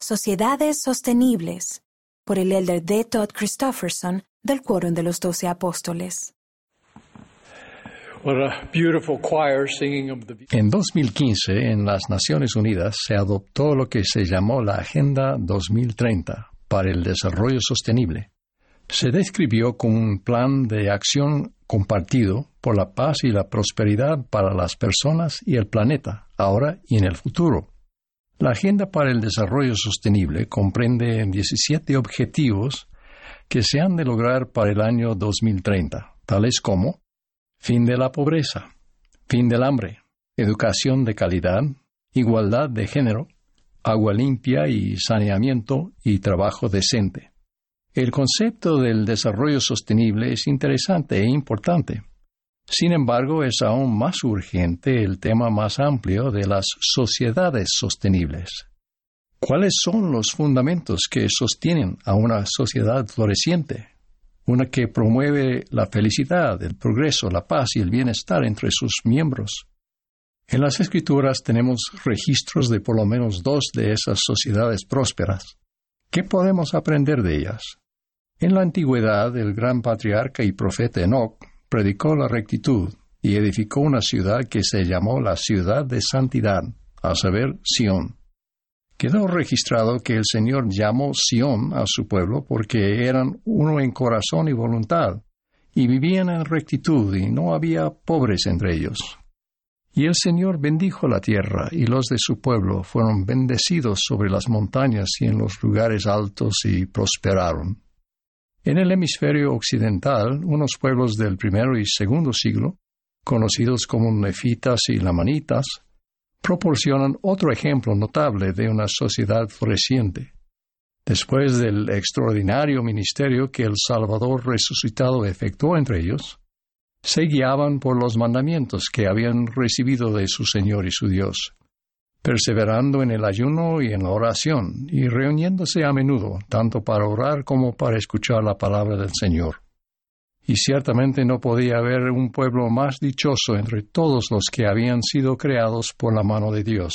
Sociedades Sostenibles, por el elder D. Todd Christofferson del Quórum de los Doce Apóstoles. En 2015, en las Naciones Unidas, se adoptó lo que se llamó la Agenda 2030 para el Desarrollo Sostenible. Se describió como un plan de acción compartido por la paz y la prosperidad para las personas y el planeta, ahora y en el futuro. La Agenda para el Desarrollo Sostenible comprende 17 objetivos que se han de lograr para el año 2030, tales como fin de la pobreza, fin del hambre, educación de calidad, igualdad de género, agua limpia y saneamiento y trabajo decente. El concepto del desarrollo sostenible es interesante e importante. Sin embargo, es aún más urgente el tema más amplio de las sociedades sostenibles. ¿Cuáles son los fundamentos que sostienen a una sociedad floreciente? Una que promueve la felicidad, el progreso, la paz y el bienestar entre sus miembros. En las escrituras tenemos registros de por lo menos dos de esas sociedades prósperas. ¿Qué podemos aprender de ellas? En la antigüedad, el gran patriarca y profeta Enoch predicó la rectitud y edificó una ciudad que se llamó la ciudad de santidad, a saber, Sión. Quedó registrado que el Señor llamó Sión a su pueblo porque eran uno en corazón y voluntad, y vivían en rectitud y no había pobres entre ellos. Y el Señor bendijo la tierra, y los de su pueblo fueron bendecidos sobre las montañas y en los lugares altos y prosperaron. En el hemisferio occidental, unos pueblos del primero y segundo siglo, conocidos como nefitas y lamanitas, proporcionan otro ejemplo notable de una sociedad floreciente. Después del extraordinario ministerio que el Salvador resucitado efectuó entre ellos, se guiaban por los mandamientos que habían recibido de su Señor y su Dios perseverando en el ayuno y en la oración, y reuniéndose a menudo, tanto para orar como para escuchar la palabra del Señor. Y ciertamente no podía haber un pueblo más dichoso entre todos los que habían sido creados por la mano de Dios.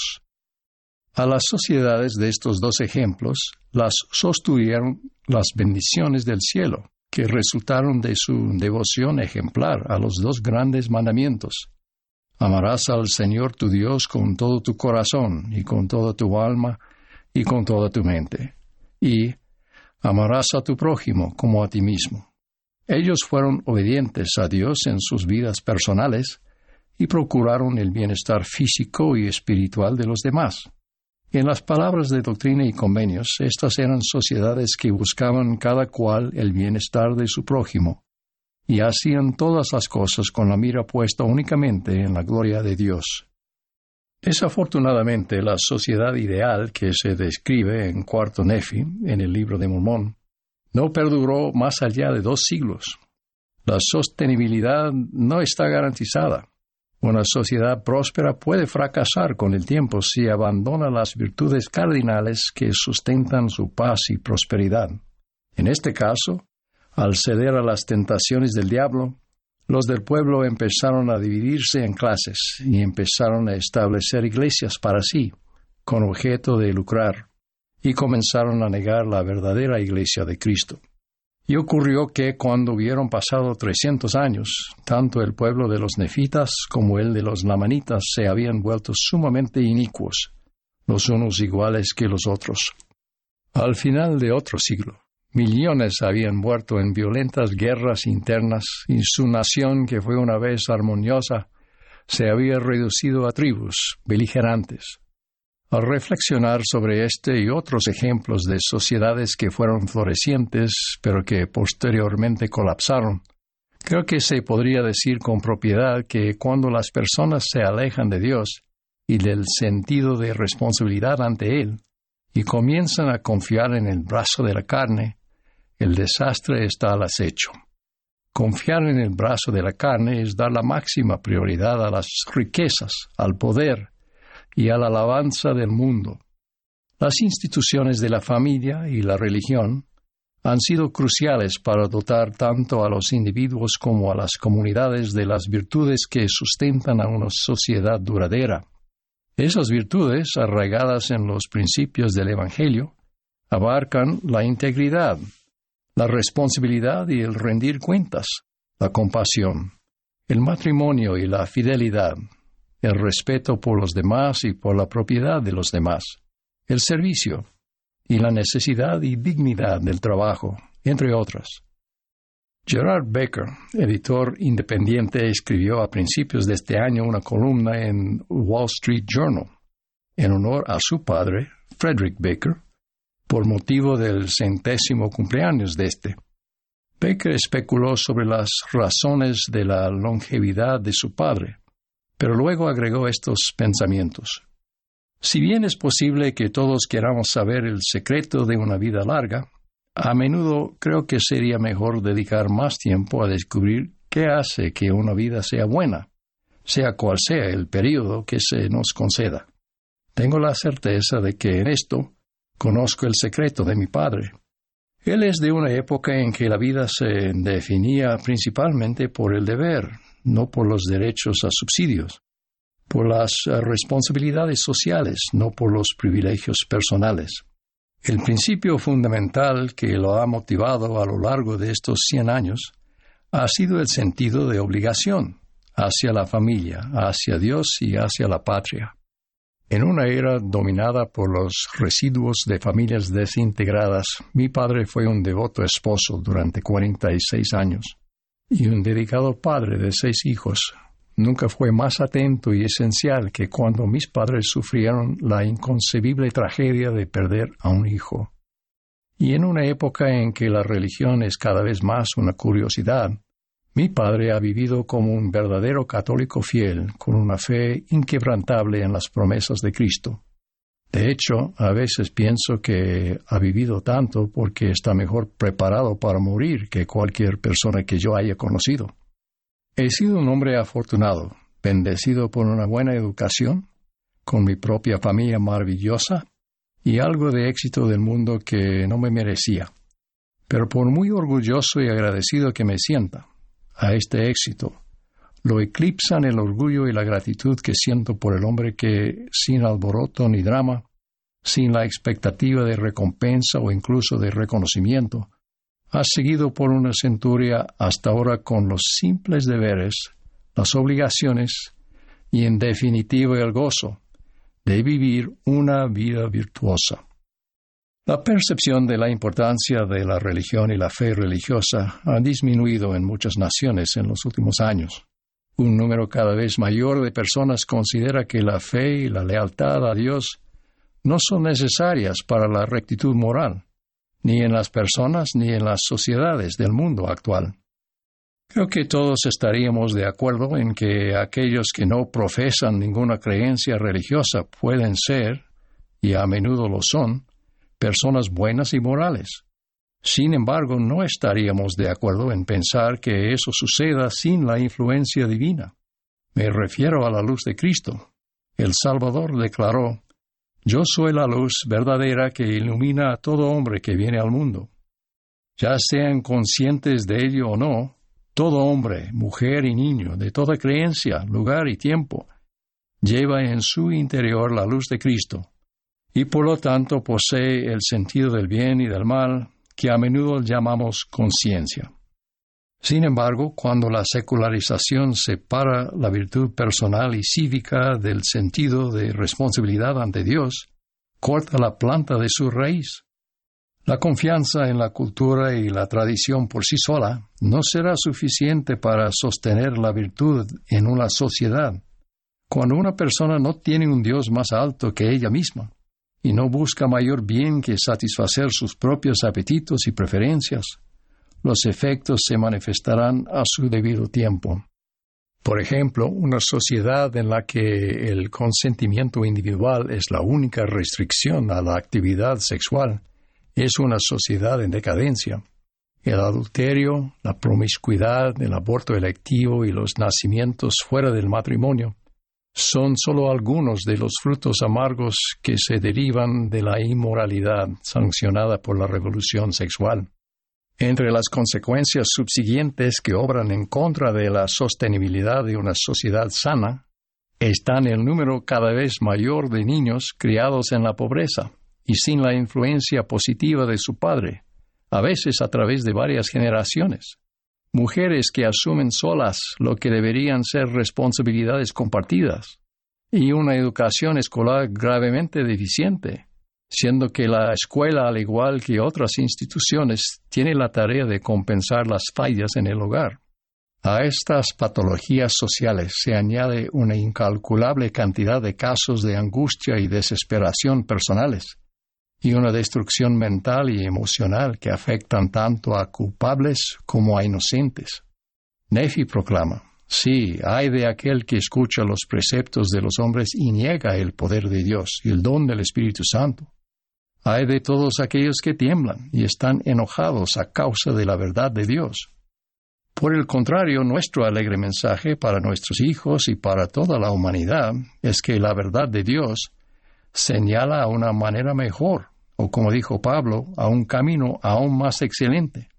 A las sociedades de estos dos ejemplos las sostuvieron las bendiciones del cielo, que resultaron de su devoción ejemplar a los dos grandes mandamientos, Amarás al Señor tu Dios con todo tu corazón y con toda tu alma y con toda tu mente. Y amarás a tu prójimo como a ti mismo. Ellos fueron obedientes a Dios en sus vidas personales y procuraron el bienestar físico y espiritual de los demás. En las palabras de doctrina y convenios, estas eran sociedades que buscaban cada cual el bienestar de su prójimo y hacían todas las cosas con la mira puesta únicamente en la gloria de Dios. Desafortunadamente, la sociedad ideal que se describe en Cuarto Nefi, en el libro de Mormón, no perduró más allá de dos siglos. La sostenibilidad no está garantizada. Una sociedad próspera puede fracasar con el tiempo si abandona las virtudes cardinales que sustentan su paz y prosperidad. En este caso, al ceder a las tentaciones del diablo, los del pueblo empezaron a dividirse en clases y empezaron a establecer iglesias para sí, con objeto de lucrar, y comenzaron a negar la verdadera iglesia de Cristo. Y ocurrió que cuando hubieron pasado trescientos años, tanto el pueblo de los nefitas como el de los lamanitas se habían vuelto sumamente inicuos, los unos iguales que los otros. Al final de otro siglo, Millones habían muerto en violentas guerras internas y su nación, que fue una vez armoniosa, se había reducido a tribus beligerantes. Al reflexionar sobre este y otros ejemplos de sociedades que fueron florecientes, pero que posteriormente colapsaron, creo que se podría decir con propiedad que cuando las personas se alejan de Dios y del sentido de responsabilidad ante Él, y comienzan a confiar en el brazo de la carne, el desastre está al acecho. Confiar en el brazo de la carne es dar la máxima prioridad a las riquezas, al poder y a la alabanza del mundo. Las instituciones de la familia y la religión han sido cruciales para dotar tanto a los individuos como a las comunidades de las virtudes que sustentan a una sociedad duradera. Esas virtudes, arraigadas en los principios del Evangelio, abarcan la integridad, la responsabilidad y el rendir cuentas, la compasión, el matrimonio y la fidelidad, el respeto por los demás y por la propiedad de los demás, el servicio y la necesidad y dignidad del trabajo, entre otras. Gerard Baker, editor independiente, escribió a principios de este año una columna en Wall Street Journal en honor a su padre, Frederick Baker, por motivo del centésimo cumpleaños de este. Baker especuló sobre las razones de la longevidad de su padre, pero luego agregó estos pensamientos. Si bien es posible que todos queramos saber el secreto de una vida larga, a menudo creo que sería mejor dedicar más tiempo a descubrir qué hace que una vida sea buena, sea cual sea el periodo que se nos conceda. Tengo la certeza de que en esto conozco el secreto de mi padre. Él es de una época en que la vida se definía principalmente por el deber, no por los derechos a subsidios, por las responsabilidades sociales, no por los privilegios personales. El principio fundamental que lo ha motivado a lo largo de estos cien años ha sido el sentido de obligación hacia la familia, hacia Dios y hacia la patria. En una era dominada por los residuos de familias desintegradas, mi padre fue un devoto esposo durante 46 años y un dedicado padre de seis hijos, nunca fue más atento y esencial que cuando mis padres sufrieron la inconcebible tragedia de perder a un hijo. Y en una época en que la religión es cada vez más una curiosidad, mi padre ha vivido como un verdadero católico fiel, con una fe inquebrantable en las promesas de Cristo. De hecho, a veces pienso que ha vivido tanto porque está mejor preparado para morir que cualquier persona que yo haya conocido. He sido un hombre afortunado, bendecido por una buena educación, con mi propia familia maravillosa y algo de éxito del mundo que no me merecía. Pero por muy orgulloso y agradecido que me sienta a este éxito, lo eclipsan el orgullo y la gratitud que siento por el hombre que, sin alboroto ni drama, sin la expectativa de recompensa o incluso de reconocimiento, has seguido por una centuria hasta ahora con los simples deberes, las obligaciones y en definitiva el gozo de vivir una vida virtuosa. La percepción de la importancia de la religión y la fe religiosa ha disminuido en muchas naciones en los últimos años. Un número cada vez mayor de personas considera que la fe y la lealtad a Dios no son necesarias para la rectitud moral ni en las personas ni en las sociedades del mundo actual. Creo que todos estaríamos de acuerdo en que aquellos que no profesan ninguna creencia religiosa pueden ser, y a menudo lo son, personas buenas y morales. Sin embargo, no estaríamos de acuerdo en pensar que eso suceda sin la influencia divina. Me refiero a la luz de Cristo. El Salvador declaró, yo soy la luz verdadera que ilumina a todo hombre que viene al mundo. Ya sean conscientes de ello o no, todo hombre, mujer y niño, de toda creencia, lugar y tiempo, lleva en su interior la luz de Cristo, y por lo tanto posee el sentido del bien y del mal, que a menudo llamamos conciencia. Sin embargo, cuando la secularización separa la virtud personal y cívica del sentido de responsabilidad ante Dios, corta la planta de su raíz. La confianza en la cultura y la tradición por sí sola no será suficiente para sostener la virtud en una sociedad. Cuando una persona no tiene un Dios más alto que ella misma y no busca mayor bien que satisfacer sus propios apetitos y preferencias, los efectos se manifestarán a su debido tiempo. Por ejemplo, una sociedad en la que el consentimiento individual es la única restricción a la actividad sexual es una sociedad en decadencia. El adulterio, la promiscuidad, el aborto electivo y los nacimientos fuera del matrimonio son solo algunos de los frutos amargos que se derivan de la inmoralidad sancionada por la revolución sexual. Entre las consecuencias subsiguientes que obran en contra de la sostenibilidad de una sociedad sana está en el número cada vez mayor de niños criados en la pobreza y sin la influencia positiva de su padre, a veces a través de varias generaciones. Mujeres que asumen solas lo que deberían ser responsabilidades compartidas. Y una educación escolar gravemente deficiente, siendo que la escuela, al igual que otras instituciones, tiene la tarea de compensar las fallas en el hogar. A estas patologías sociales se añade una incalculable cantidad de casos de angustia y desesperación personales, y una destrucción mental y emocional que afectan tanto a culpables como a inocentes. Nefi proclama, sí, hay de aquel que escucha los preceptos de los hombres y niega el poder de Dios y el don del Espíritu Santo. Hay de todos aquellos que tiemblan y están enojados a causa de la verdad de Dios por el contrario, nuestro alegre mensaje para nuestros hijos y para toda la humanidad es que la verdad de Dios señala una manera mejor, o como dijo Pablo, a un camino aún más excelente,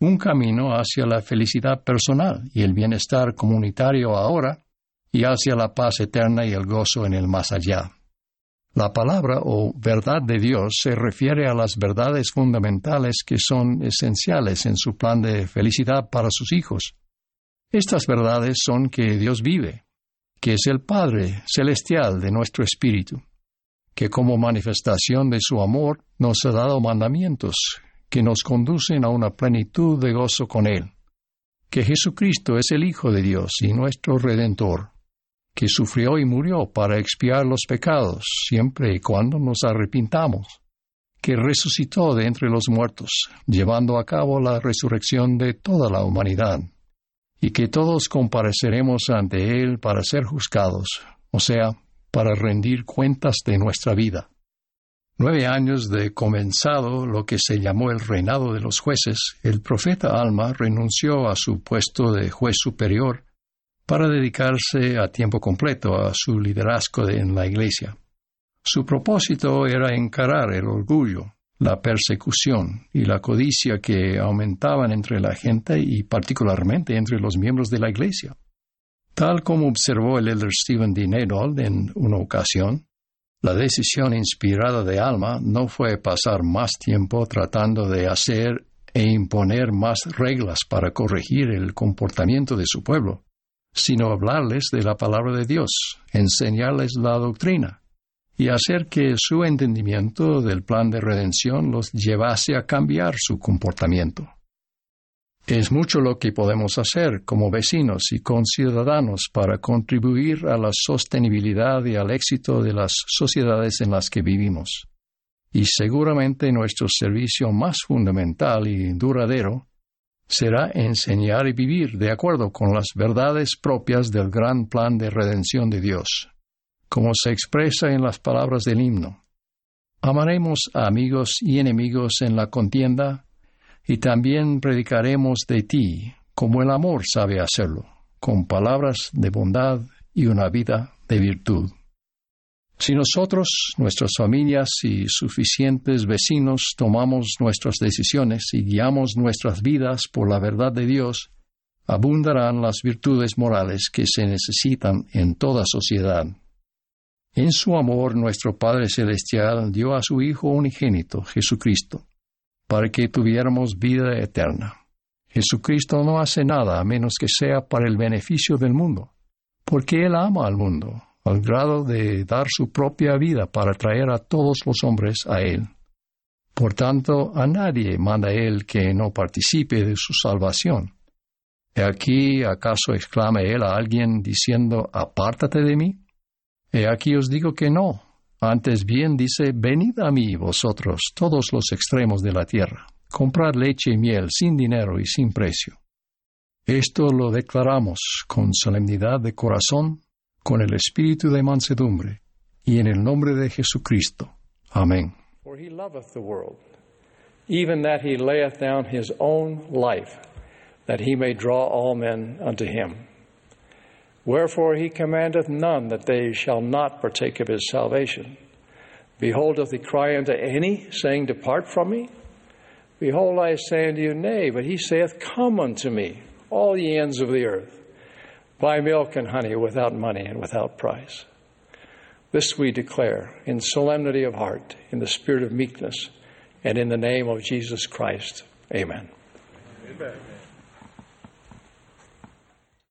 un camino hacia la felicidad personal y el bienestar comunitario ahora y hacia la paz eterna y el gozo en el más allá. La palabra o verdad de Dios se refiere a las verdades fundamentales que son esenciales en su plan de felicidad para sus hijos. Estas verdades son que Dios vive, que es el Padre celestial de nuestro espíritu, que como manifestación de su amor nos ha dado mandamientos que nos conducen a una plenitud de gozo con Él, que Jesucristo es el Hijo de Dios y nuestro Redentor que sufrió y murió para expiar los pecados siempre y cuando nos arrepintamos, que resucitó de entre los muertos, llevando a cabo la resurrección de toda la humanidad, y que todos compareceremos ante Él para ser juzgados, o sea, para rendir cuentas de nuestra vida. Nueve años de comenzado lo que se llamó el reinado de los jueces, el profeta Alma renunció a su puesto de juez superior para dedicarse a tiempo completo a su liderazgo en la Iglesia. Su propósito era encarar el orgullo, la persecución y la codicia que aumentaban entre la gente y particularmente entre los miembros de la Iglesia. Tal como observó el elder Stephen D. Nadold en una ocasión, la decisión inspirada de Alma no fue pasar más tiempo tratando de hacer e imponer más reglas para corregir el comportamiento de su pueblo, sino hablarles de la palabra de Dios, enseñarles la doctrina y hacer que su entendimiento del plan de redención los llevase a cambiar su comportamiento. Es mucho lo que podemos hacer como vecinos y conciudadanos para contribuir a la sostenibilidad y al éxito de las sociedades en las que vivimos. Y seguramente nuestro servicio más fundamental y duradero será enseñar y vivir de acuerdo con las verdades propias del gran plan de redención de Dios, como se expresa en las palabras del himno. Amaremos a amigos y enemigos en la contienda, y también predicaremos de ti, como el amor sabe hacerlo, con palabras de bondad y una vida de virtud. Si nosotros, nuestras familias y suficientes vecinos tomamos nuestras decisiones y guiamos nuestras vidas por la verdad de Dios, abundarán las virtudes morales que se necesitan en toda sociedad. En su amor nuestro Padre Celestial dio a su Hijo unigénito, Jesucristo, para que tuviéramos vida eterna. Jesucristo no hace nada a menos que sea para el beneficio del mundo, porque Él ama al mundo al grado de dar su propia vida para traer a todos los hombres a Él. Por tanto, a nadie manda Él que no participe de su salvación. ¿He aquí acaso exclama Él a alguien diciendo, apártate de mí? He aquí os digo que no. Antes bien dice, venid a mí vosotros, todos los extremos de la tierra, comprad leche y miel sin dinero y sin precio. Esto lo declaramos con solemnidad de corazón con el espíritu de mansedumbre, y en el nombre de Jesucristo. Amén. For he loveth the world, even that he layeth down his own life, that he may draw all men unto him. Wherefore he commandeth none that they shall not partake of his salvation. Behold, doth he cry unto any, saying, Depart from me? Behold, I say unto you, Nay, but he saith, Come unto me, all ye ends of the earth buy milk and honey without money and without price. This we declare in solemnity of heart, in the spirit of meekness, and in the name of Jesus Christ. Amen. Amen.